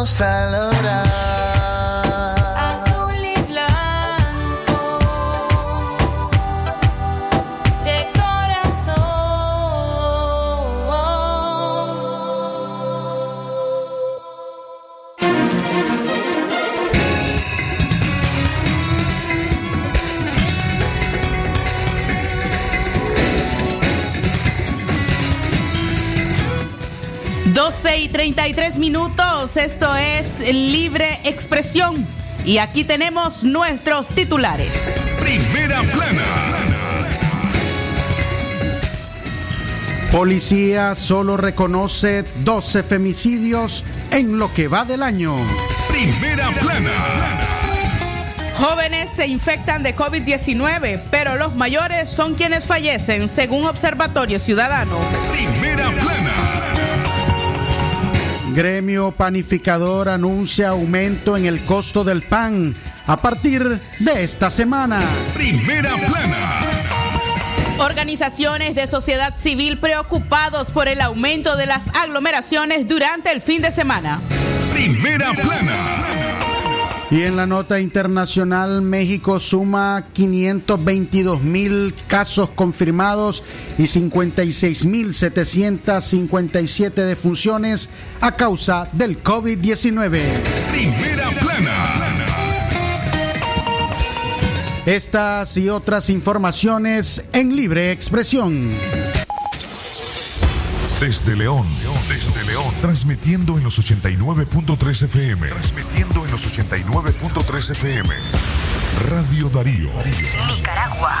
Vamos a lograr. Azul y blanco de corazón. Doce y 33 minutos, esto es Libre Expresión. Y aquí tenemos nuestros titulares. Primera plana. Policía solo reconoce 12 femicidios en lo que va del año. Primera plana. Jóvenes se infectan de COVID-19, pero los mayores son quienes fallecen, según Observatorio Ciudadano. Primera plana. Gremio Panificador anuncia aumento en el costo del pan a partir de esta semana. Primera plana. Organizaciones de sociedad civil preocupados por el aumento de las aglomeraciones durante el fin de semana. Primera plana. Y en la nota internacional, México suma 522 mil casos confirmados y 56 mil 757 defunciones a causa del COVID-19. Primera plana. Estas y otras informaciones en libre expresión. Desde León, transmitiendo en los 89.3 FM, transmitiendo en los 89.3 FM. Radio Darío. Nicaragua.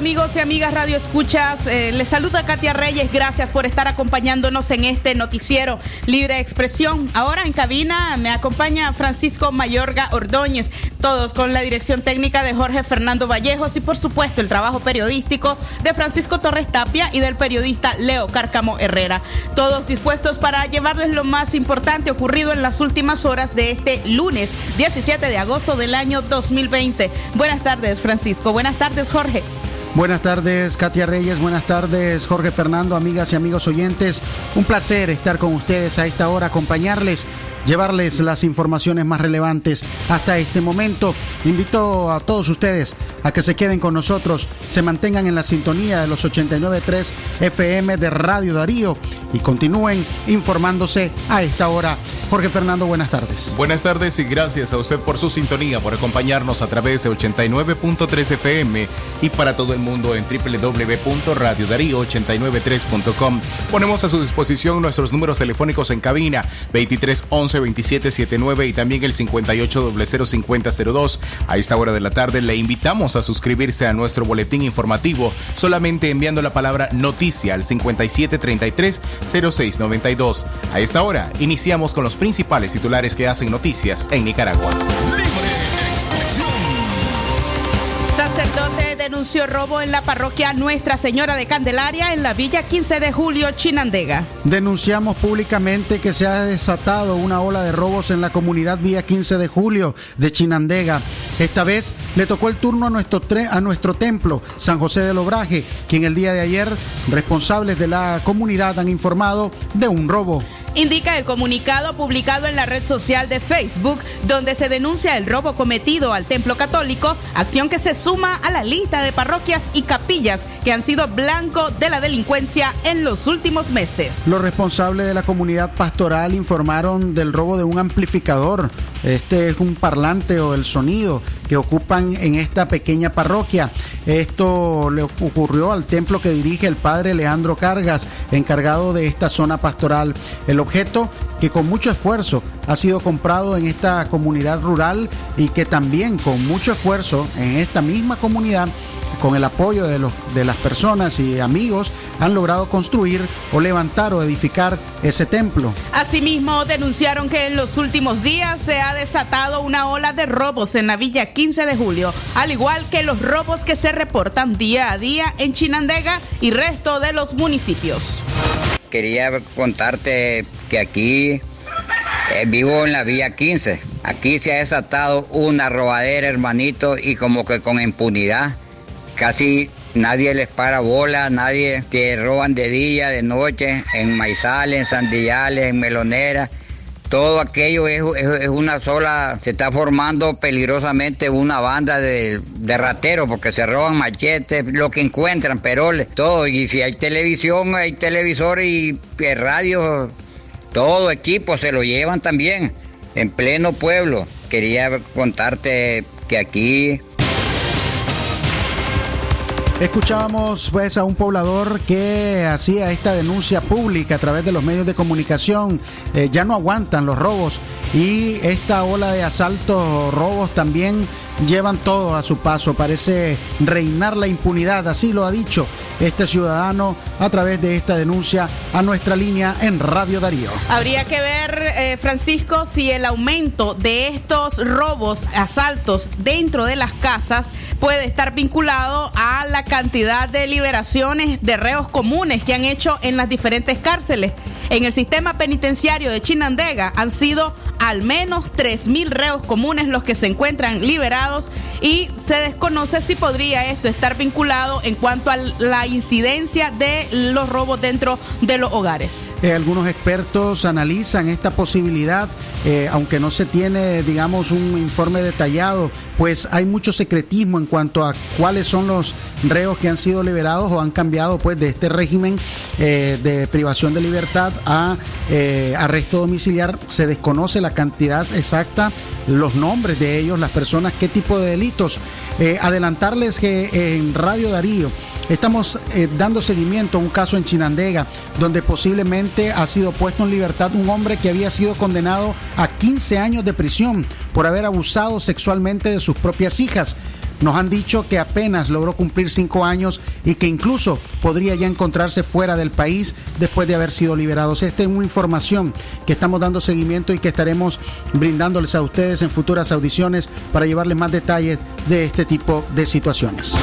Amigos y amigas Radio Escuchas. Eh, les saluda Katia Reyes. Gracias por estar acompañándonos en este noticiero Libre Expresión. Ahora en cabina me acompaña Francisco Mayorga Ordóñez. Todos con la dirección técnica de Jorge Fernando Vallejos y por supuesto el trabajo periodístico de Francisco Torres Tapia y del periodista Leo Cárcamo Herrera. Todos dispuestos para llevarles lo más importante ocurrido en las últimas horas de este lunes 17 de agosto del año 2020. Buenas tardes Francisco. Buenas tardes Jorge. Buenas tardes, Katia Reyes. Buenas tardes, Jorge Fernando, amigas y amigos oyentes. Un placer estar con ustedes a esta hora, acompañarles, llevarles las informaciones más relevantes hasta este momento. Invito a todos ustedes a que se queden con nosotros, se mantengan en la sintonía de los 89.3 FM de Radio Darío y continúen informándose a esta hora. Jorge Fernando, buenas tardes. Buenas tardes y gracias a usted por su sintonía, por acompañarnos a través de 89.3 FM y para todo el mundo en www.radiodarío893.com. Ponemos a su disposición nuestros números telefónicos en cabina 23 11 27 79 y también el 58 005002. A esta hora de la tarde le invitamos a suscribirse a nuestro boletín informativo solamente enviando la palabra noticia al 57 33 06 92. A esta hora iniciamos con los principales titulares que hacen noticias en Nicaragua. Denunció robo en la parroquia Nuestra Señora de Candelaria en la Villa 15 de Julio, Chinandega. Denunciamos públicamente que se ha desatado una ola de robos en la comunidad Villa 15 de Julio de Chinandega. Esta vez le tocó el turno a nuestro, a nuestro templo, San José del Obraje, quien el día de ayer responsables de la comunidad han informado de un robo indica el comunicado publicado en la red social de Facebook, donde se denuncia el robo cometido al templo católico, acción que se suma a la lista de parroquias y capillas que han sido blanco de la delincuencia en los últimos meses. Los responsables de la comunidad pastoral informaron del robo de un amplificador. Este es un parlante o el sonido que ocupan en esta pequeña parroquia. Esto le ocurrió al templo que dirige el padre Leandro Cargas, encargado de esta zona pastoral. El objeto que con mucho esfuerzo ha sido comprado en esta comunidad rural y que también con mucho esfuerzo en esta misma comunidad con el apoyo de, los, de las personas y amigos, han logrado construir o levantar o edificar ese templo. Asimismo, denunciaron que en los últimos días se ha desatado una ola de robos en la Villa 15 de Julio, al igual que los robos que se reportan día a día en Chinandega y resto de los municipios. Quería contarte que aquí eh, vivo en la Villa 15. Aquí se ha desatado una robadera, hermanito, y como que con impunidad casi nadie les para bola, nadie te roban de día, de noche, en maizales, en sandillales, en meloneras. Todo aquello es, una sola, se está formando peligrosamente una banda de, de rateros porque se roban machetes, lo que encuentran, peroles, todo. Y si hay televisión, hay televisor y radio, todo equipo se lo llevan también en pleno pueblo. Quería contarte que aquí Escuchábamos pues a un poblador que hacía esta denuncia pública a través de los medios de comunicación. Eh, ya no aguantan los robos y esta ola de asaltos, robos también llevan todo a su paso. Parece reinar la impunidad, así lo ha dicho este ciudadano a través de esta denuncia a nuestra línea en Radio Darío. Habría que ver, eh, Francisco, si el aumento de estos robos, asaltos dentro de las casas puede estar vinculado a la cantidad de liberaciones de reos comunes que han hecho en las diferentes cárceles. En el sistema penitenciario de Chinandega han sido al menos 3.000 reos comunes los que se encuentran liberados y se desconoce si podría esto estar vinculado en cuanto a la incidencia de los robos dentro de los hogares. Eh, algunos expertos analizan esta posibilidad, eh, aunque no se tiene, digamos, un informe detallado, pues hay mucho secretismo en cuanto a cuáles son los reos que han sido liberados o han cambiado pues de este régimen eh, de privación de libertad a arresto domiciliar. Se desconoce la cantidad exacta, los nombres de ellos, las personas, qué tipo de delitos. adelantarles que en Radio Darío Estamos eh, dando seguimiento a un caso en Chinandega, donde posiblemente ha sido puesto en libertad un hombre que había sido condenado a 15 años de prisión por haber abusado sexualmente de sus propias hijas. Nos han dicho que apenas logró cumplir cinco años y que incluso podría ya encontrarse fuera del país después de haber sido liberados. Esta es una información que estamos dando seguimiento y que estaremos brindándoles a ustedes en futuras audiciones para llevarles más detalles de este tipo de situaciones.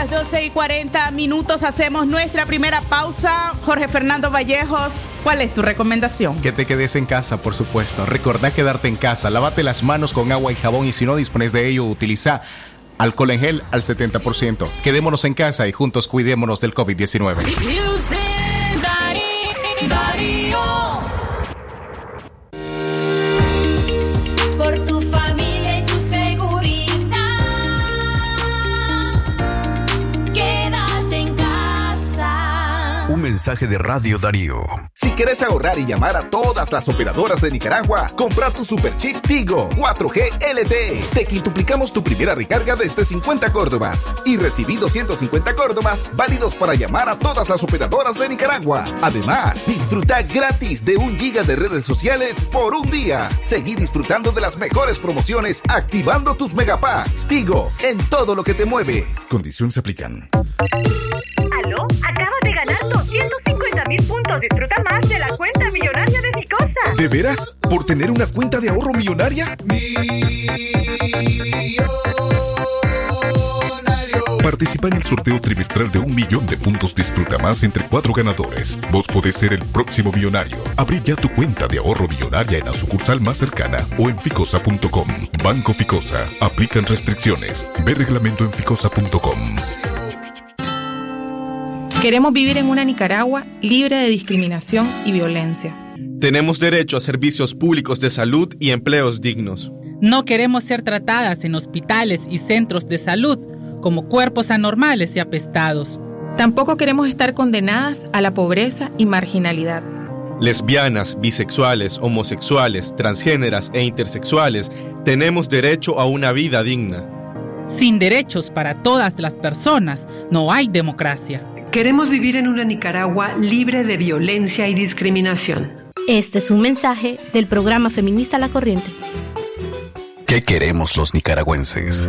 A las 12 y 40 minutos hacemos nuestra primera pausa. Jorge Fernando Vallejos, ¿cuál es tu recomendación? Que te quedes en casa, por supuesto. Recordá quedarte en casa. Lávate las manos con agua y jabón y si no dispones de ello, utiliza alcohol en gel al 70%. Quedémonos en casa y juntos cuidémonos del COVID-19. Mensaje de Radio Darío. Si quieres ahorrar y llamar a todas las operadoras de Nicaragua, compra tu super chip Tigo 4G LTE. Te quintuplicamos tu primera recarga desde 50 Córdobas y recibí 250 Córdobas válidos para llamar a todas las operadoras de Nicaragua. Además, disfruta gratis de un giga de redes sociales por un día. Seguí disfrutando de las mejores promociones activando tus megapacks. Tigo, en todo lo que te mueve. Condiciones aplican. ¿Aló? De ¿De veras? ¿Por tener una cuenta de ahorro millonaria? Participa en el sorteo trimestral de un millón de puntos Disfruta Más entre cuatro ganadores. Vos podés ser el próximo millonario. Abrí ya tu cuenta de ahorro millonaria en la sucursal más cercana o en ficosa.com. Banco Ficosa. Aplican restricciones. Ve reglamento en ficosa.com. Queremos vivir en una Nicaragua libre de discriminación y violencia. Tenemos derecho a servicios públicos de salud y empleos dignos. No queremos ser tratadas en hospitales y centros de salud como cuerpos anormales y apestados. Tampoco queremos estar condenadas a la pobreza y marginalidad. Lesbianas, bisexuales, homosexuales, transgéneras e intersexuales tenemos derecho a una vida digna. Sin derechos para todas las personas no hay democracia. Queremos vivir en una Nicaragua libre de violencia y discriminación. Este es un mensaje del programa feminista La Corriente. ¿Qué queremos los nicaragüenses?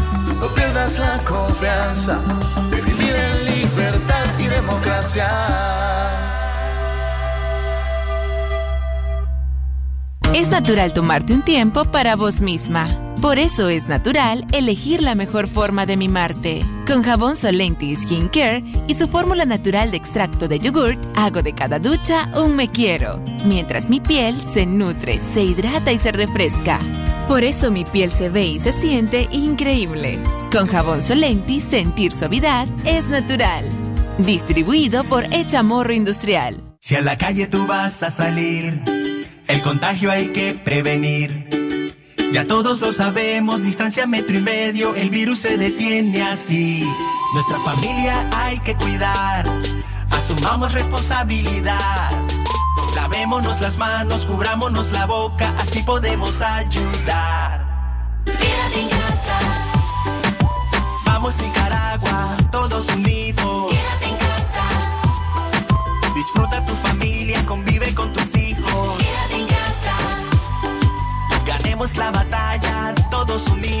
No pierdas la confianza de vivir en libertad y democracia. Es natural tomarte un tiempo para vos misma. Por eso es natural elegir la mejor forma de mimarte. Con jabón Solenti Skin Care y su fórmula natural de extracto de yogurt, hago de cada ducha un me quiero, mientras mi piel se nutre, se hidrata y se refresca. Por eso mi piel se ve y se siente increíble. Con jabón Solenti, sentir suavidad es natural. Distribuido por Echamorro Industrial. Si a la calle tú vas a salir, el contagio hay que prevenir. Ya todos lo sabemos, distancia metro y medio, el virus se detiene así. Nuestra familia hay que cuidar, asumamos responsabilidad. Lavémonos las manos, cubrámonos la boca, así podemos ayudar. Quédate en casa. Vamos Nicaragua, todos unidos. Quédate en casa. Disfruta tu familia, convive con tus hijos. Quédate en casa. Ganemos la batalla, todos unidos.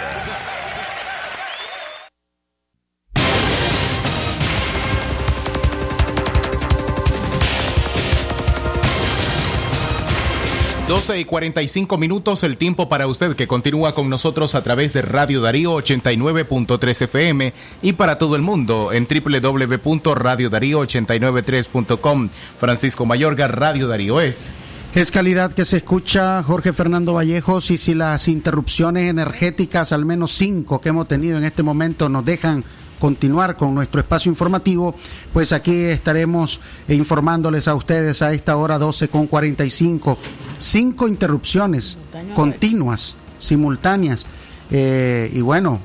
12 y 45 minutos, el tiempo para usted que continúa con nosotros a través de Radio Darío 89.3 FM y para todo el mundo en www.radiodarío893.com. Francisco Mayorga, Radio Darío es. Es calidad que se escucha Jorge Fernando Vallejos y si las interrupciones energéticas, al menos cinco que hemos tenido en este momento, nos dejan continuar con nuestro espacio informativo, pues aquí estaremos informándoles a ustedes a esta hora 12 con 45. Cinco interrupciones continuas, simultáneas. Eh, y bueno,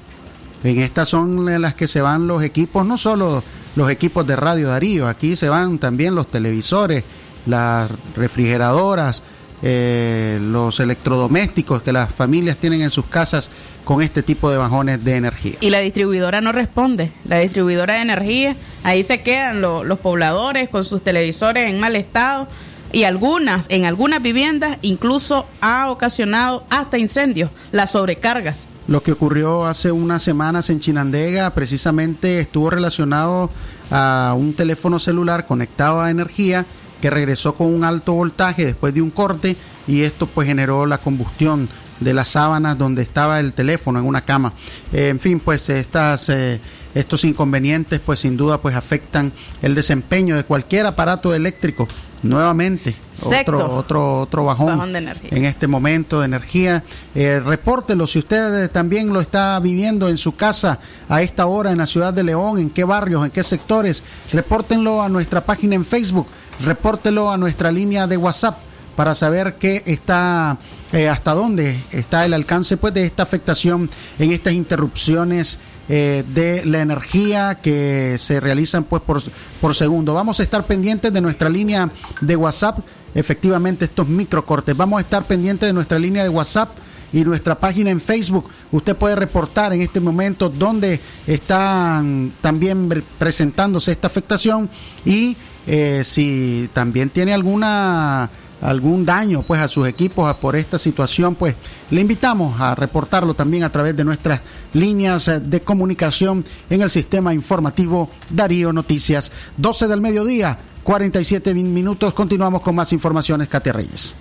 en estas son las que se van los equipos, no solo los equipos de Radio Darío, aquí se van también los televisores, las refrigeradoras, eh, los electrodomésticos que las familias tienen en sus casas con este tipo de bajones de energía. Y la distribuidora no responde. La distribuidora de energía, ahí se quedan lo- los pobladores con sus televisores en mal estado y algunas, en algunas viviendas, incluso ha ocasionado hasta incendios, las sobrecargas. Lo que ocurrió hace unas semanas en Chinandega precisamente estuvo relacionado a un teléfono celular conectado a energía que regresó con un alto voltaje después de un corte y esto pues generó la combustión de las sábanas donde estaba el teléfono en una cama. Eh, en fin, pues estas eh, estos inconvenientes pues sin duda pues afectan el desempeño de cualquier aparato eléctrico. Nuevamente, otro otro otro bajón, Bajón de energía. en este momento de energía. Eh, repórtelo si usted eh, también lo está viviendo en su casa a esta hora en la ciudad de León, en qué barrios, en qué sectores. Repórtenlo a nuestra página en Facebook, repórtelo a nuestra línea de WhatsApp para saber qué está, eh, hasta dónde está el alcance pues, de esta afectación en estas interrupciones eh, de la energía que se realizan pues por, segundo. Vamos a estar pendientes de nuestra línea de WhatsApp, efectivamente estos microcortes. Vamos a estar pendientes de nuestra línea de WhatsApp y nuestra página en Facebook. Usted puede reportar en este momento dónde están también pre- presentándose esta afectación y eh, si también tiene alguna algún daño pues a sus equipos por esta situación pues le invitamos a reportarlo también a través de nuestras líneas eh, de comunicación en el sistema informativo Darío Noticias. 12 del mediodía 47 min- minutos. Continuamos con más informaciones Katia Reyes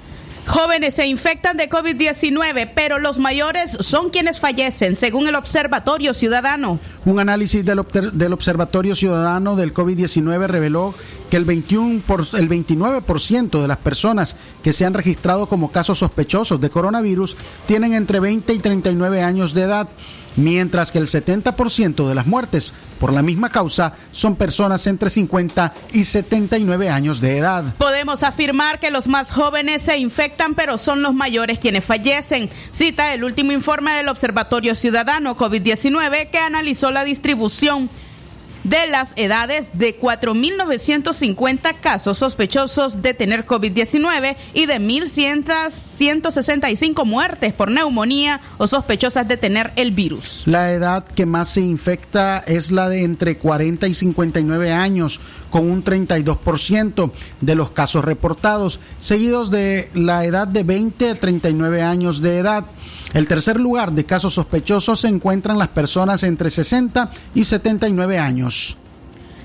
Jóvenes se infectan de COVID-19, pero los mayores son quienes fallecen, según el Observatorio Ciudadano. Un análisis del, Observatorio Ciudadano del COVID-19 reveló que el, 21 por- el 29% de las personas que se han registrado como casos sospechosos de coronavirus tienen entre 20 y 39 años de edad, mientras que el 70% de las muertes por la misma causa son personas entre 50 y 79 años de edad. Podemos afirmar que los más jóvenes se infectan, pero son los mayores quienes fallecen. Cita el último informe del Observatorio Ciudadano COVID-19 que analizó la distribución de las edades de 4.950 casos sospechosos de tener COVID-19 y de 1.165 muertes por neumonía o sospechosas de tener el virus. La edad que más se infecta es la de entre 40 y 59 años, con un 32% de los casos reportados, seguidos de la edad de 20 a 39 años de edad. El tercer lugar de casos sospechosos se encuentran las personas entre 60 y 79 años.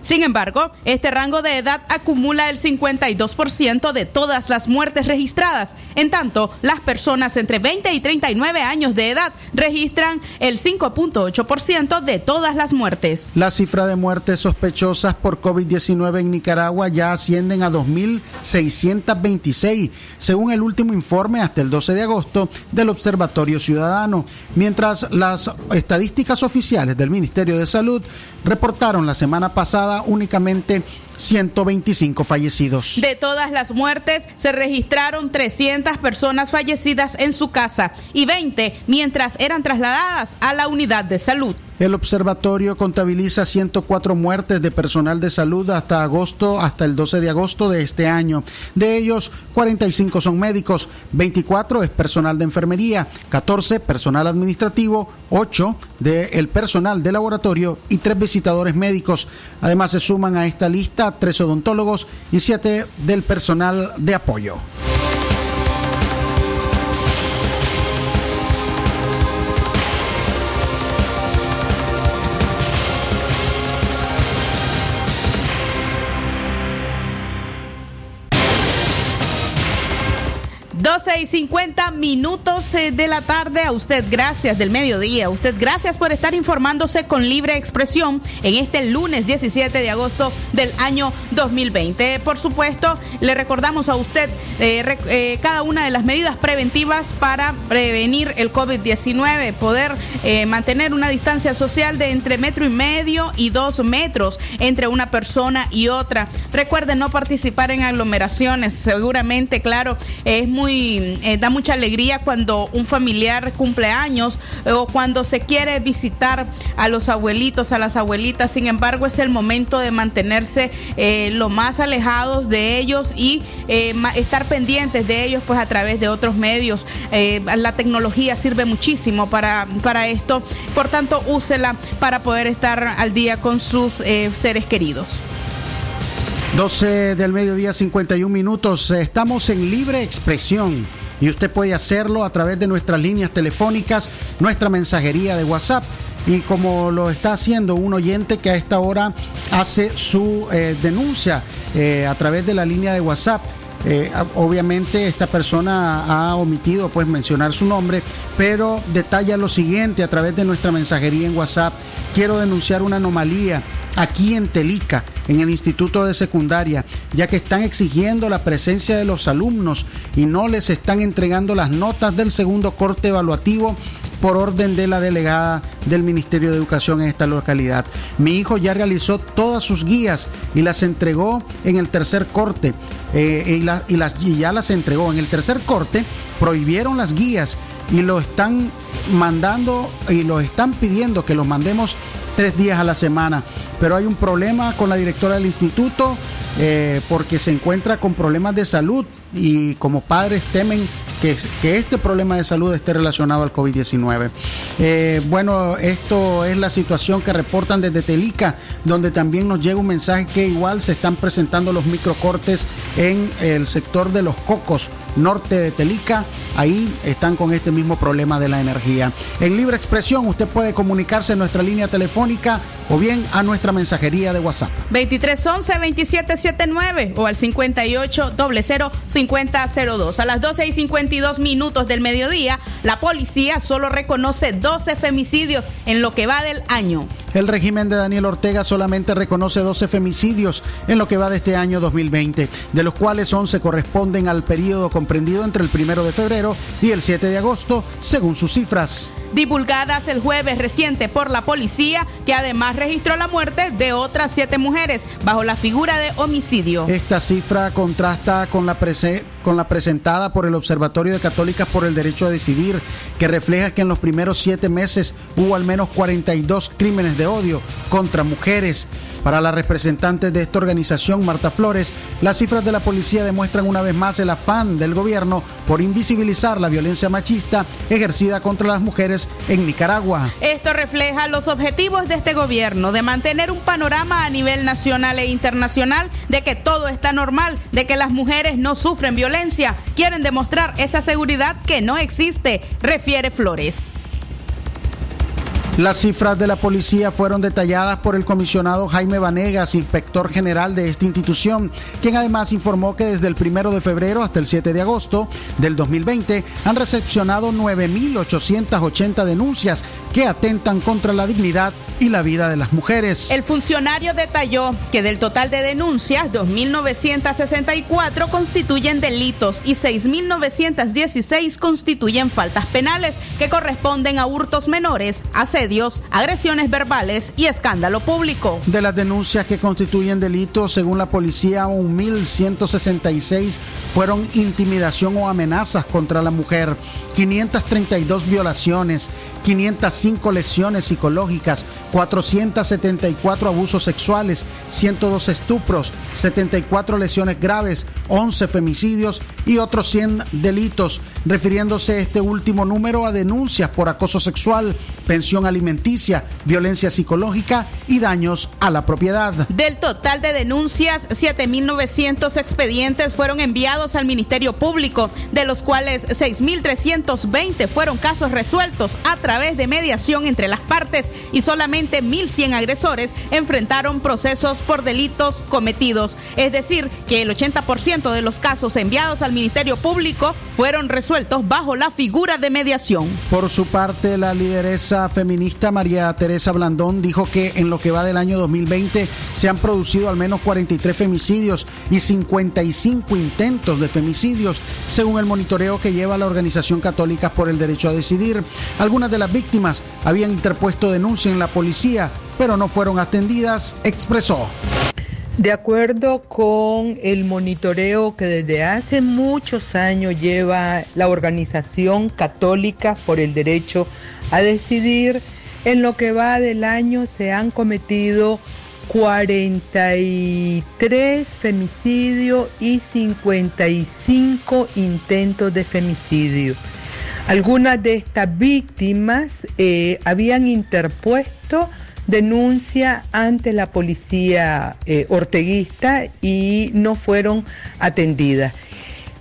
Sin embargo, este rango de edad acumula el 52% de todas las muertes registradas. En tanto, las personas entre 20 y 39 años de edad registran el 5.8% de todas las muertes. La cifra de muertes sospechosas por COVID-19 en Nicaragua ya ascienden a 2.626, según el último informe hasta el 12 de agosto del Observatorio Ciudadano, mientras las estadísticas oficiales del Ministerio de Salud reportaron la semana pasada únicamente 125 fallecidos. De todas las muertes, se registraron 300 personas fallecidas en su casa y 20 mientras eran trasladadas a la unidad de salud. El observatorio contabiliza 104 muertes de personal de salud hasta agosto, hasta el 12 de agosto de este año. De ellos, 45 son médicos, 24 es personal de enfermería, 14 personal administrativo, 8 del personal de laboratorio y 3 visitadores médicos. Además, se suman a esta lista 3 odontólogos y 7 del personal de apoyo. 50 minutos eh, de la tarde. A usted, gracias del mediodía. A usted, gracias por estar informándose con libre expresión en este lunes 17 de agosto del año 2020. Por supuesto, le recordamos a usted eh, eh, cada una de las medidas preventivas para prevenir el COVID-19, poder mantener una distancia social de entre metro y medio y dos metros entre una persona y otra. Recuerde no participar en aglomeraciones. Seguramente, claro, es muy eh, da mucha alegría cuando un familiar cumple años eh, o cuando se quiere visitar a los abuelitos, a las abuelitas. Sin embargo, es el momento de mantenerse eh, lo más alejados de ellos y estar pendientes de ellos, pues a través de otros medios. La tecnología sirve muchísimo para, para esto. Por tanto, úsela para poder estar al día con sus seres queridos. 12 del mediodía, 51 minutos. Estamos en libre expresión y usted puede hacerlo a través de nuestras líneas telefónicas, nuestra mensajería de WhatsApp. Y como lo está haciendo un oyente que a esta hora hace su eh, denuncia eh, a través de la línea de WhatsApp. Eh, obviamente esta persona ha omitido pues mencionar su nombre, pero detalla lo siguiente a través de nuestra mensajería en WhatsApp. Quiero denunciar una anomalía aquí en Telica, en el Instituto de Secundaria, ya que están exigiendo la presencia de los alumnos y no les están entregando las notas del segundo corte evaluativo por orden de la delegada del Ministerio de Educación en esta localidad. Mi hijo ya realizó todas sus guías y las entregó en el tercer corte eh, y, la- y las, y ya las entregó. En el tercer corte prohibieron las guías y lo están mandando y lo están pidiendo que los mandemos tres días a la semana. Pero hay un problema con la directora del instituto eh, porque se encuentra con problemas de salud y como padres temen que, este problema de salud esté relacionado al COVID-19. Eh, bueno, esto es la situación que reportan desde Telica, donde también nos llega un mensaje que igual se están presentando los microcortes en el sector de los cocos norte de Telica. Ahí están con este mismo problema de la energía. En libre expresión usted puede comunicarse en nuestra línea telefónica o bien a nuestra mensajería de WhatsApp. 2311-2779 o al 5800-5002. A las 12 y 52 minutos del mediodía, la policía solo reconoce 12 femicidios en lo que va del año. El régimen de Daniel Ortega solamente reconoce 12 femicidios en lo que va de este año 2020, de los cuales 11 corresponden al periodo comprendido entre el primero de febrero y el 7 de agosto, según sus cifras. Divulgadas el jueves reciente por la policía, que además registró la muerte de otras siete mujeres bajo la figura de homicidio. Esta cifra contrasta con la, prese- con la presentada por el Observatorio de Católicas por el Derecho a Decidir, que refleja que en los primeros siete meses hubo al menos 42 crímenes de odio contra mujeres. Para la representante de esta organización, Marta Flores, las cifras de la policía demuestran una vez más el afán del gobierno por invisibilizar la violencia machista ejercida contra las mujeres en Nicaragua. Esto refleja los objetivos de este gobierno de mantener un panorama a nivel nacional e internacional de que todo está normal, de que las mujeres no sufren violencia. Quieren demostrar esa seguridad que no existe, refiere Flores. Las cifras de la policía fueron detalladas por el comisionado Jaime Vanegas, inspector general de esta institución, quien además informó que desde el primero de febrero hasta el 7 de agosto del 2020 han recepcionado 9.880 denuncias que atentan contra la dignidad y la vida de las mujeres. El funcionario detalló que del total de denuncias, 2.964 constituyen delitos y 6.916 constituyen faltas penales que corresponden a hurtos menores, agresiones verbales y escándalo público. De las denuncias que constituyen delitos, según la policía, 1.166 fueron intimidación o amenazas contra la mujer, 532 violaciones, 505 lesiones psicológicas, 474 abusos sexuales, 102 estupros, 74 lesiones graves, 11 femicidios y otros 100 delitos, refiriéndose este último número a denuncias por acoso sexual, pensión alimenticia, violencia psicológica y daños a la propiedad. Del total de denuncias, 7.900 expedientes fueron enviados al Ministerio Público, de los cuales 6.320 fueron casos resueltos a través de mediación entre las partes y solamente 1.100 agresores enfrentaron procesos por delitos cometidos. Es decir, que el 80% de los casos enviados al Ministerio Público fueron resueltos bajo la figura de mediación. Por su parte, la lideresa feminista María Teresa Blandón dijo que en lo que va del año 2020 se han producido al menos 43 femicidios y 55 intentos de femicidios, según el monitoreo que lleva la Organización Católica por el Derecho a Decidir. Algunas de las víctimas habían interpuesto denuncia en la policía, pero no fueron atendidas, expresó. De acuerdo con el monitoreo que desde hace muchos años lleva la Organización Católica por el Derecho a Decidir, en lo que va del año se han cometido 43 femicidios y 55 intentos de femicidio. Algunas de estas víctimas eh, habían interpuesto denuncia ante la policía eh, orteguista y no fueron atendidas.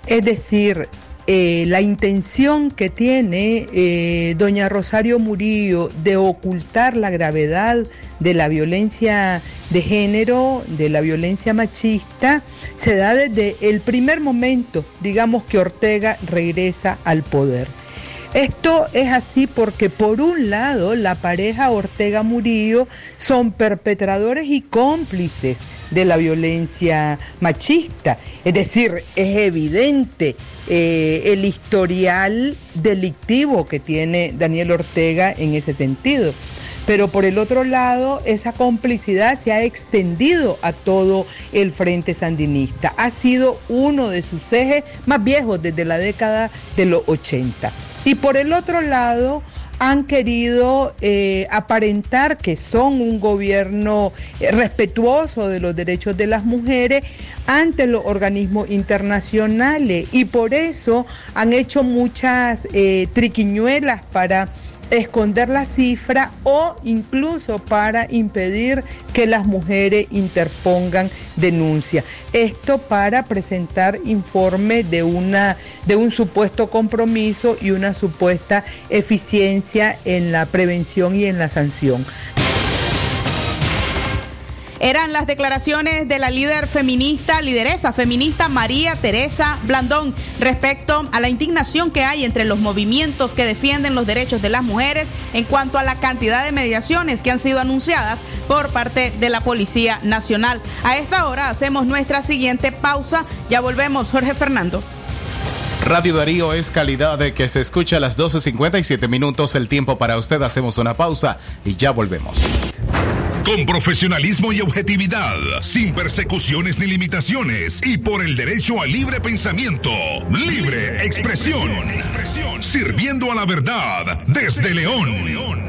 Es decir, eh, la intención que tiene doña Rosario Murillo de ocultar la gravedad de la violencia de género, de la violencia machista, se da desde el primer momento, digamos que Ortega regresa al poder. Esto es así porque por un lado la pareja Ortega Murillo son perpetradores y cómplices de la violencia machista. Es decir, es evidente eh, el historial delictivo que tiene Daniel Ortega en ese sentido. Pero por el otro lado, esa complicidad se ha extendido a todo el Frente Sandinista. Ha sido uno de sus ejes más viejos desde la década de los 80. Y por el otro lado, han querido eh, aparentar que son un gobierno eh, respetuoso de los derechos de las mujeres ante los organismos internacionales. Y por eso han hecho muchas eh, triquiñuelas para esconder la cifra o incluso para impedir que las mujeres interpongan denuncia. Esto para presentar informe de una de un supuesto compromiso y una supuesta eficiencia en la prevención y en la sanción. Eran las declaraciones de la líder feminista, lideresa feminista María Teresa Blandón respecto a la indignación que hay entre los movimientos que defienden los derechos de las mujeres en cuanto a la cantidad de mediaciones que han sido anunciadas por parte de la Policía Nacional. A esta hora hacemos nuestra siguiente pausa. Ya volvemos, Jorge Fernando. Radio Darío es calidad de que se escucha a las 12.57 minutos. El tiempo para usted. Hacemos una pausa y ya volvemos. Con profesionalismo y objetividad, sin persecuciones ni limitaciones y por el derecho al libre pensamiento, libre expresión, sirviendo a la verdad desde León.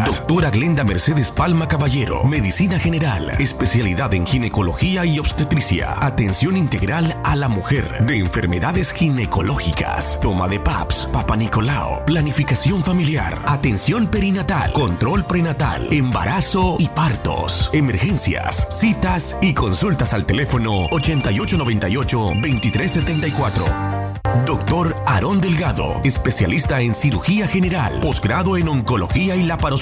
Doctora Glenda Mercedes Palma Caballero, Medicina General, especialidad en ginecología y obstetricia, atención integral a la mujer, de enfermedades ginecológicas, toma de PAPS, Papa Nicolau, planificación familiar, atención perinatal, control prenatal, embarazo y partos, emergencias, citas y consultas al teléfono 8898-2374. Doctor Aarón Delgado, especialista en cirugía general, posgrado en oncología y laparoscopía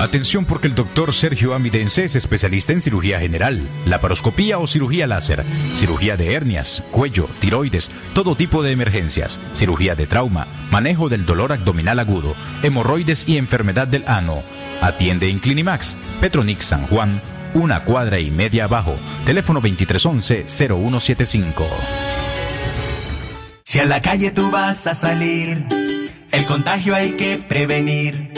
Atención porque el doctor Sergio Amidense es especialista en cirugía general, laparoscopía o cirugía láser, cirugía de hernias, cuello, tiroides, todo tipo de emergencias, cirugía de trauma, manejo del dolor abdominal agudo, hemorroides y enfermedad del ano. Atiende en Clinimax, Petronix San Juan, una cuadra y media abajo, teléfono 2311-0175. Si a la calle tú vas a salir, el contagio hay que prevenir.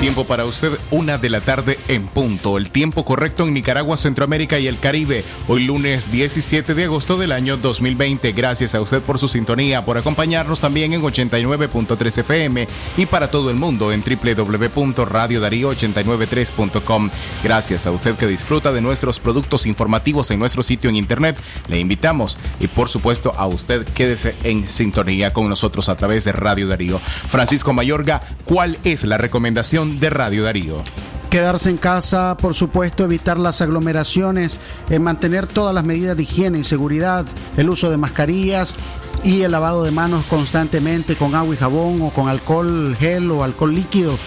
Tiempo para usted, una de la tarde en punto. El tiempo correcto en Nicaragua, Centroamérica y el Caribe. Hoy lunes 17 de agosto del año 2020. Gracias a usted por su sintonía, por acompañarnos también en 89.3 FM y para todo el mundo en www.radiodarío893.com. Gracias a usted que disfruta de nuestros productos informativos en nuestro sitio en internet. Le invitamos y por supuesto a usted quédese en sintonía con nosotros a través de Radio Darío. Francisco Mayorga, ¿cuál es la recomendación de Radio Darío? Quedarse en casa, por supuesto, evitar las aglomeraciones, eh, mantener todas las medidas de higiene y seguridad, el uso de mascarillas y el lavado de manos constantemente con agua y jabón o con alcohol gel o alcohol líquido.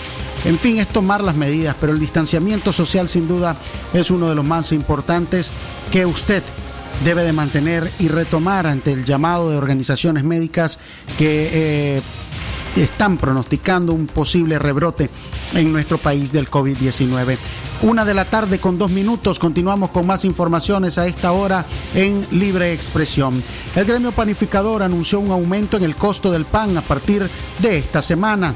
En fin, es tomar las medidas, pero el distanciamiento social sin duda es uno de los más importantes que usted debe de mantener y retomar ante el llamado de organizaciones médicas que eh, están pronosticando un posible rebrote en nuestro país del COVID-19. Una de la tarde con dos minutos, continuamos con más informaciones a esta hora en Libre Expresión. El gremio panificador anunció un aumento en el costo del pan a partir de esta semana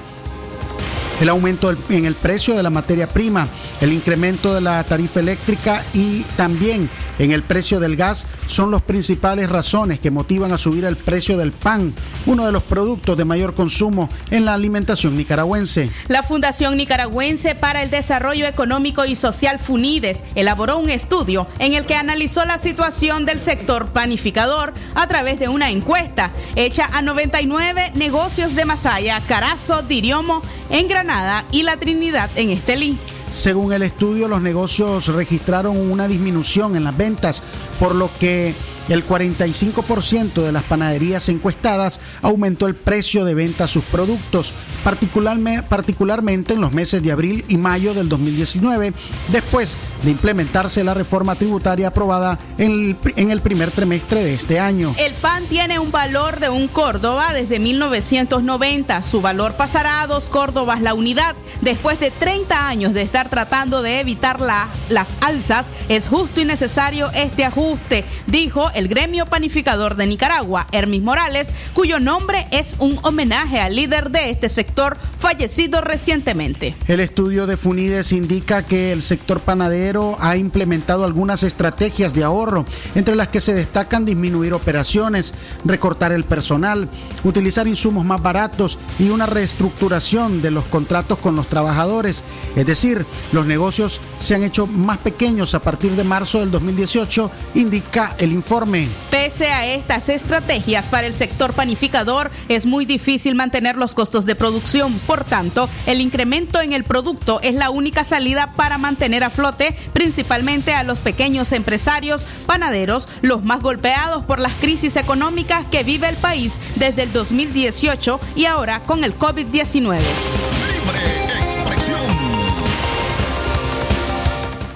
el aumento en el precio de la materia prima, el incremento de la tarifa eléctrica y también en el precio del gas son las principales razones que motivan a subir el precio del pan, uno de los productos de mayor consumo en la alimentación nicaragüense. La Fundación Nicaragüense para el Desarrollo Económico y Social FUNIDES elaboró un estudio en el que analizó la situación del sector panificador a través de una encuesta hecha a 99 negocios de Masaya, Carazo, Diriomo, en Granada y La Trinidad en Estelí. Según el estudio, los negocios registraron una disminución en las ventas, por lo que el 45% de las panaderías encuestadas aumentó el precio de venta a sus productos, particularmente en los meses de abril y mayo del 2019, después de implementarse la reforma tributaria aprobada en el, primer trimestre de este año. El pan tiene un valor de un Córdoba desde 1990. Su valor pasará a dos Córdobas la unidad. Después de 30 años de estar tratando de evitar las alzas, es justo y necesario este ajuste, dijo el gremio panificador de Nicaragua, Hermis Morales, cuyo nombre es un homenaje al líder de este sector fallecido recientemente. El estudio de Funides indica que el sector panadero ha implementado algunas estrategias de ahorro, entre las que se destacan disminuir operaciones, recortar el personal, utilizar insumos más baratos y una reestructuración de los contratos con los trabajadores. Es decir, los negocios se han hecho más pequeños a partir de marzo del 2018, indica el informe Pese a estas estrategias para el sector panificador, es muy difícil mantener los costos de producción. Por tanto, el incremento en el producto es la única salida para mantener a flote principalmente a los pequeños empresarios panaderos, los más golpeados por las crisis económicas que vive el país desde el 2018 y ahora con el COVID-19.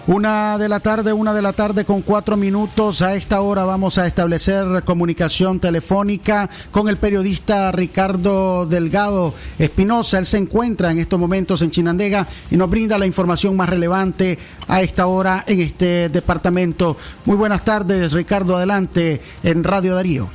Una de la tarde, una de la tarde con cuatro minutos. A esta hora vamos a establecer comunicación telefónica con el periodista Ricardo Delgado Espinosa. Él se encuentra en estos momentos en Chinandega y nos brinda la información más relevante a esta hora en este departamento. Muy buenas tardes, Ricardo. Adelante en Radio Darío.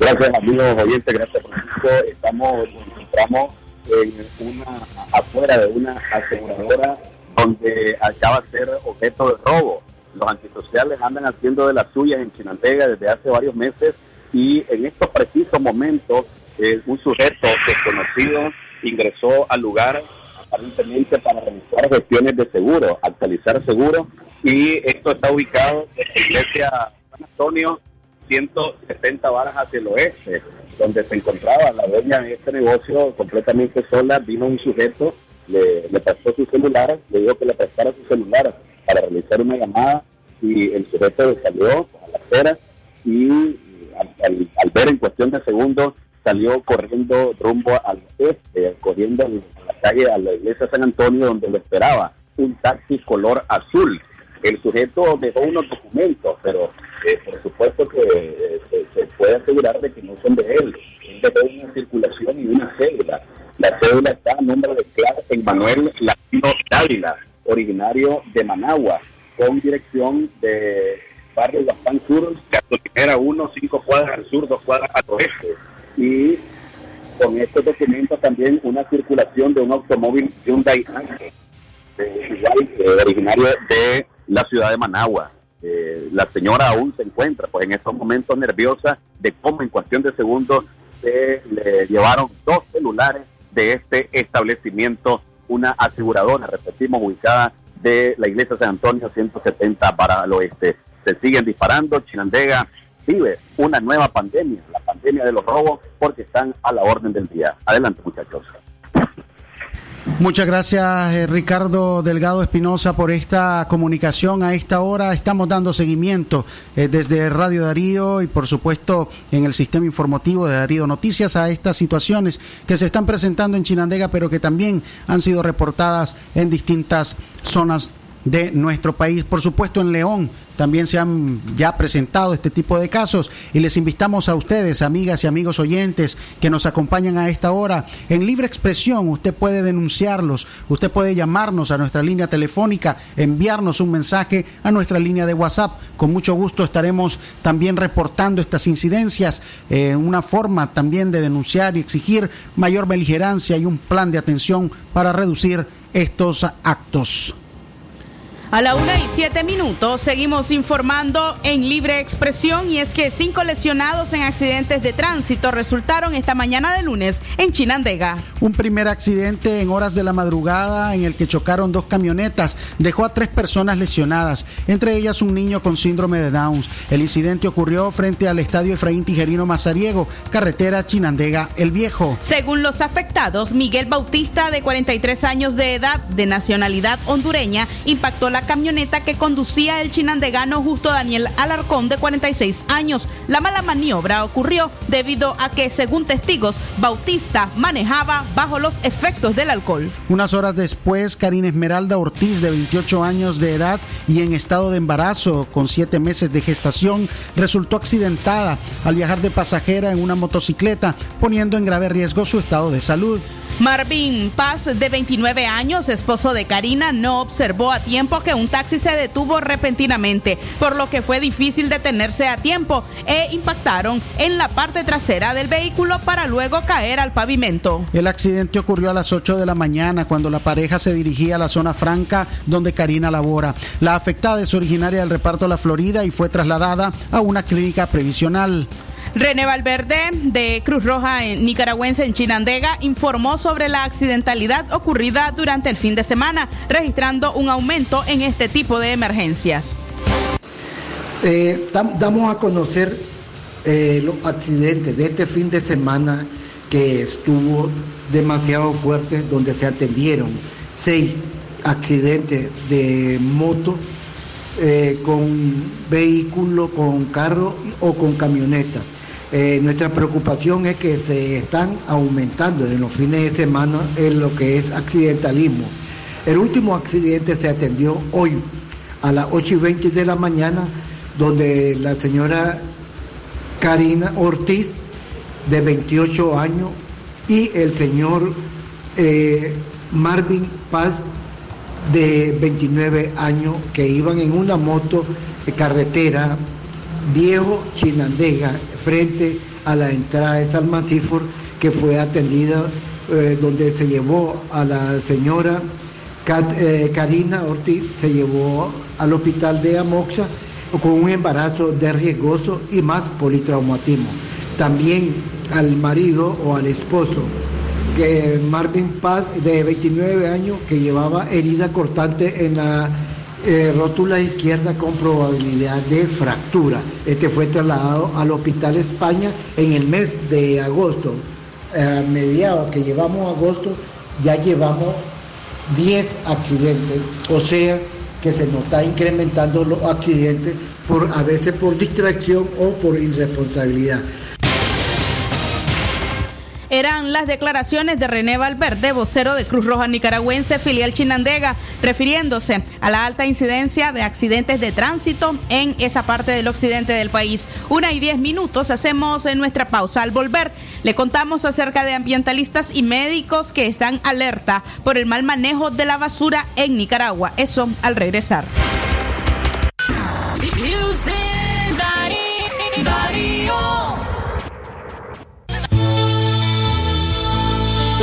Gracias, amigos oyentes. Gracias, Francisco. Estamos, nos encontramos en una, afuera de una aseguradora donde acaba de ser objeto de robo. Los antisociales andan haciendo de las suyas en Chinandega desde hace varios meses y en estos precisos momentos eh, un sujeto desconocido ingresó al lugar aparentemente para realizar gestiones de seguro, actualizar seguro y esto está ubicado en la iglesia San Antonio 170 varas hacia el oeste, donde se encontraba la dueña de este negocio completamente sola, vino un sujeto le, le prestó su celular, le dijo que le prestara su celular para realizar una llamada y el sujeto salió a la acera y al, ver en cuestión de segundos salió corriendo rumbo al este, corriendo a la calle, a la iglesia San Antonio donde lo esperaba un taxi color azul. El sujeto dejó unos documentos, pero eh, por supuesto que eh, se, puede asegurar de que no son de él. Él dejó una circulación y una cédula. La cédula está a nombre de Clark Manuel Latino Dávila, originario de Managua, con dirección de barrio Guapán Sur, gasolinera 1, 5 cuadras al sur, 2 cuadras al oeste. Y con estos documentos también una circulación de un automóvil Hyundai originario de la ciudad de Managua. Eh, la señora aún se encuentra pues en estos momentos nerviosa de cómo en cuestión de segundos se le llevaron dos celulares de este establecimiento, una aseguradora, repetimos, ubicada de la iglesia San Antonio 170 para el oeste. Se siguen disparando, Chinandega vive una nueva pandemia, la pandemia de los robos, porque están a la orden del día. Adelante, muchachos. Muchas gracias eh, Ricardo Delgado Espinosa por esta comunicación a esta hora. Estamos dando seguimiento eh, desde Radio Darío y por supuesto en el sistema informativo de Darío Noticias a estas situaciones que se están presentando en Chinandega pero que también han sido reportadas en distintas zonas de nuestro país. Por supuesto, en León también se han ya presentado este tipo de casos y les invitamos a ustedes, amigas y amigos oyentes que nos acompañan a esta hora, en libre expresión, usted puede denunciarlos, usted puede llamarnos a nuestra línea telefónica, enviarnos un mensaje a nuestra línea de WhatsApp. Con mucho gusto estaremos también reportando estas incidencias, eh, una forma también de denunciar y exigir mayor beligerancia y un plan de atención para reducir estos actos. A la una y siete minutos seguimos informando en libre expresión y es que cinco lesionados en accidentes de tránsito resultaron esta mañana de lunes en Chinandega. Un primer accidente en horas de la madrugada en el que chocaron dos camionetas dejó a tres personas lesionadas, entre ellas un niño con síndrome de Downs. El incidente ocurrió frente al estadio Efraín Tijerino Mazariego, carretera Chinandega El Viejo. Según los afectados, Miguel Bautista, de 43 años de edad, de nacionalidad hondureña, impactó la camioneta que conducía el chinandegano justo Daniel Alarcón de 46 años. La mala maniobra ocurrió debido a que, según testigos, Bautista manejaba bajo los efectos del alcohol. Unas horas después, Karina Esmeralda Ortiz, de 28 años de edad y en estado de embarazo con 7 meses de gestación, resultó accidentada al viajar de pasajera en una motocicleta, poniendo en grave riesgo su estado de salud. Marvin Paz, de 29 años, esposo de Karina, no observó a tiempo que un taxi se detuvo repentinamente, por lo que fue difícil detenerse a tiempo e impactaron en la parte trasera del vehículo para luego caer al pavimento. El accidente ocurrió a las 8 de la mañana cuando la pareja se dirigía a la zona franca donde Karina labora. La afectada es originaria del reparto La Florida y fue trasladada a una clínica previsional. René Valverde, de Cruz Roja en Nicaragüense en Chinandega, informó sobre la accidentalidad ocurrida durante el fin de semana, registrando un aumento en este tipo de emergencias. Eh, damos a conocer eh, los accidentes de este fin de semana que estuvo demasiado fuerte, donde se atendieron seis accidentes de moto eh, con vehículo, con carro o con camioneta. Eh, nuestra preocupación es que se están aumentando en los fines de semana en lo que es accidentalismo. El último accidente se atendió hoy a las 8 y 20 de la mañana, donde la señora Karina Ortiz, de 28 años, y el señor eh, Marvin Paz, de 29 años, que iban en una moto de carretera viejo Chinandega, frente a la entrada de Salmancifor, que fue atendida, eh, donde se llevó a la señora eh, Karina Ortiz, se llevó al hospital de Amoxa con un embarazo de riesgoso y más politraumatismo. También al marido o al esposo, que Marvin Paz, de 29 años, que llevaba herida cortante en la eh, rótula izquierda con probabilidad de fractura. Este fue trasladado al Hospital España en el mes de agosto. A mediados que llevamos agosto, ya llevamos 10 accidentes, o sea que se nos está incrementando los accidentes por a veces por distracción o por irresponsabilidad. Eran las declaraciones de René Valverde, vocero de Cruz Roja Nicaragüense, filial Chinandega, refiriéndose a la alta incidencia de accidentes de tránsito en esa parte del occidente del país. Una y diez minutos hacemos en nuestra pausa. Al volver, le contamos acerca de ambientalistas y médicos que están alerta por el mal manejo de la basura en Nicaragua. Eso al regresar.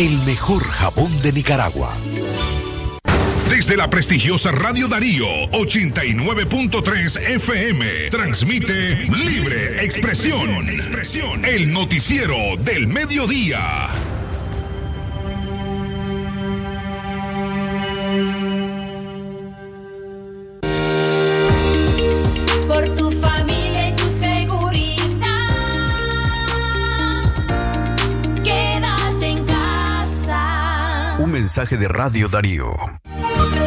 el mejor jabón de Nicaragua. Desde la prestigiosa Radio Darío 89.3 FM transmite Libre Expresión, el noticiero del mediodía. De Radio Darío.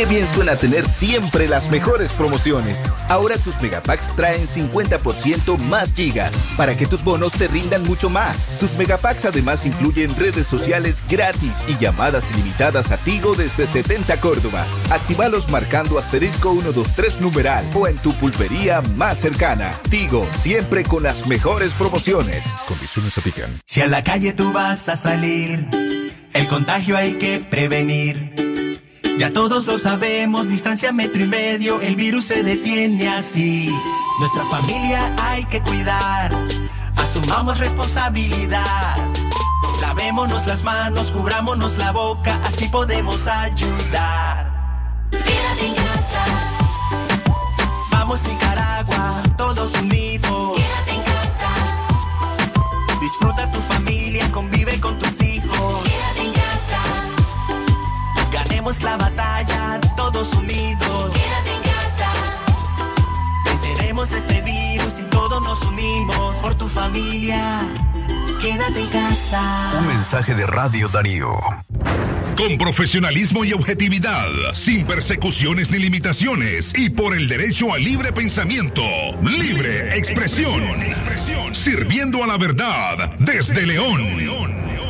Qué bien suena tener siempre las mejores promociones. Ahora tus megapacks traen 50% más gigas para que tus bonos te rindan mucho más. Tus megapacks además incluyen redes sociales gratis y llamadas ilimitadas a Tigo desde 70 Córdobas. Actívalos marcando asterisco 123 numeral o en tu pulpería más cercana. Tigo, siempre con las mejores promociones. Condiciones aplican. Si a la calle tú vas a salir, el contagio hay que prevenir. Ya todos lo sabemos, distancia metro y medio, el virus se detiene así. Nuestra familia hay que cuidar, asumamos responsabilidad. Lavémonos las manos, cubrámonos la boca, así podemos ayudar. Casa. Vamos Nicaragua, todos unidos. La batalla, todos unidos. Quédate en casa. Venceremos este virus y todos nos unimos por tu familia. Quédate en casa. Un mensaje de Radio Darío. Con profesionalismo y objetividad, sin persecuciones ni limitaciones y por el derecho al libre pensamiento, libre expresión, sirviendo a la verdad desde León.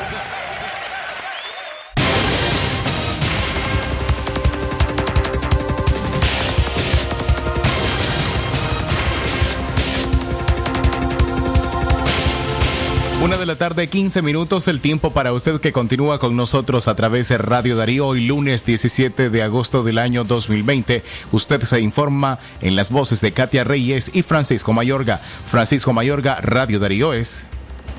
Una de la tarde, 15 minutos, el tiempo para usted que continúa con nosotros a través de Radio Darío hoy lunes 17 de agosto del año 2020. Usted se informa en las voces de Katia Reyes y Francisco Mayorga. Francisco Mayorga, Radio Darío es...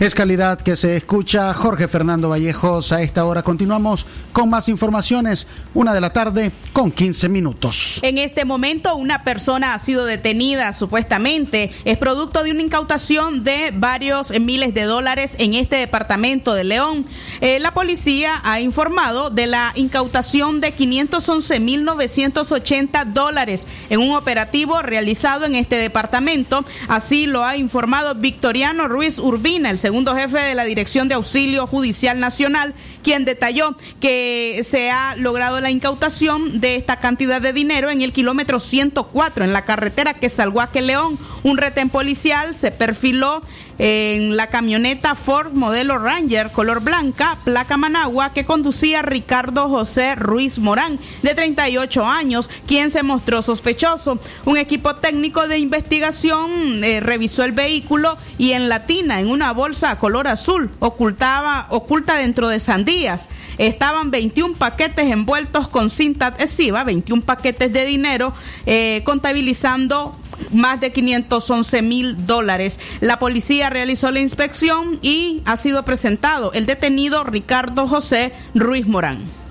Es calidad que se escucha. Jorge Fernando Vallejos, a esta hora continuamos con más informaciones. Una de la tarde con 15 minutos. En este momento, una persona ha sido detenida supuestamente. Es producto de una incautación de varios miles de dólares en este departamento de León. Eh, la policía ha informado de la incautación de 511.980 dólares en un operativo realizado en este departamento. Así lo ha informado Victoriano Ruiz Urbina, el segundo segundo jefe de la Dirección de Auxilio Judicial Nacional, quien detalló que se ha logrado la incautación de esta cantidad de dinero en el kilómetro 104 en la carretera que Salguaque León. Un retén policial se perfiló en la camioneta Ford modelo Ranger color blanca, placa Managua, que conducía Ricardo José Ruiz Morán, de 38 años, quien se mostró sospechoso. Un equipo técnico de investigación eh, revisó el vehículo y en latina, en una bolsa color azul, ocultaba, oculta dentro de sandías, estaban 21 paquetes envueltos con cinta adhesiva, 21 paquetes de dinero, eh, contabilizando más de 511 mil dólares. La policía realizó la inspección y ha sido presentado el detenido Ricardo José Ruiz Morán.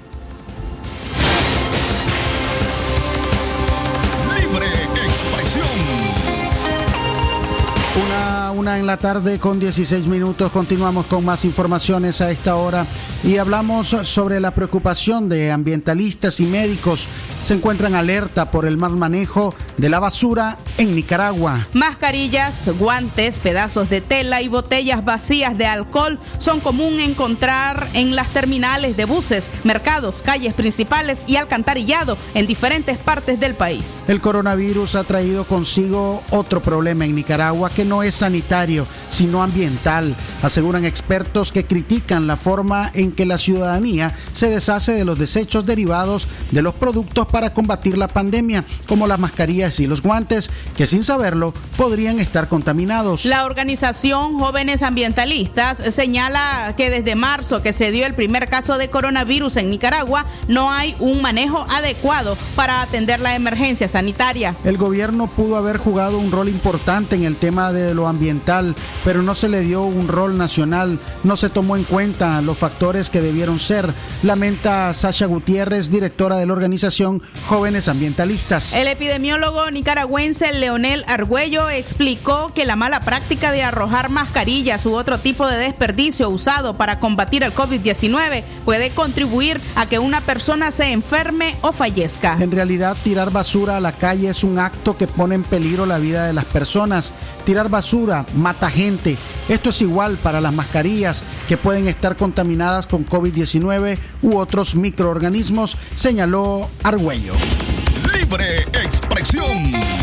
Una, en la tarde con 16 minutos. Continuamos con más informaciones a esta hora y hablamos sobre la preocupación de ambientalistas y médicos. Se encuentran alerta por el mal manejo de la basura en Nicaragua. Mascarillas, guantes, pedazos de tela y botellas vacías de alcohol son común encontrar en las terminales de buses, mercados, calles principales y alcantarillado en diferentes partes del país. El coronavirus ha traído consigo otro problema en Nicaragua que no es sanitario, sino ambiental, aseguran expertos que critican la forma en que la ciudadanía se deshace de los desechos derivados de los productos para combatir la pandemia, como las mascarillas y los guantes, que sin saberlo podrían estar contaminados. La organización Jóvenes Ambientalistas señala que desde marzo que se dio el primer caso de coronavirus en Nicaragua, no hay un manejo adecuado para atender la emergencia sanitaria. El gobierno pudo haber jugado un rol importante en el tema de lo ambiental, pero no se le dio un rol nacional, no se tomó en cuenta los factores que debieron ser, lamenta Sasha Gutiérrez, directora de la organización Jóvenes Ambientalistas. El epidemiólogo nicaragüense Leonel Argüello explicó que la mala práctica de arrojar mascarillas u otro tipo de desperdicio usado para combatir el COVID-19 puede contribuir a que una persona se enferme o fallezca. En realidad, tirar basura a la calle es un acto que pone en peligro la vida de las personas. Tirar basura mata gente. Esto es igual para las mascarillas que pueden estar contaminadas con COVID-19 u otros microorganismos, señaló Argüello. Libre expresión.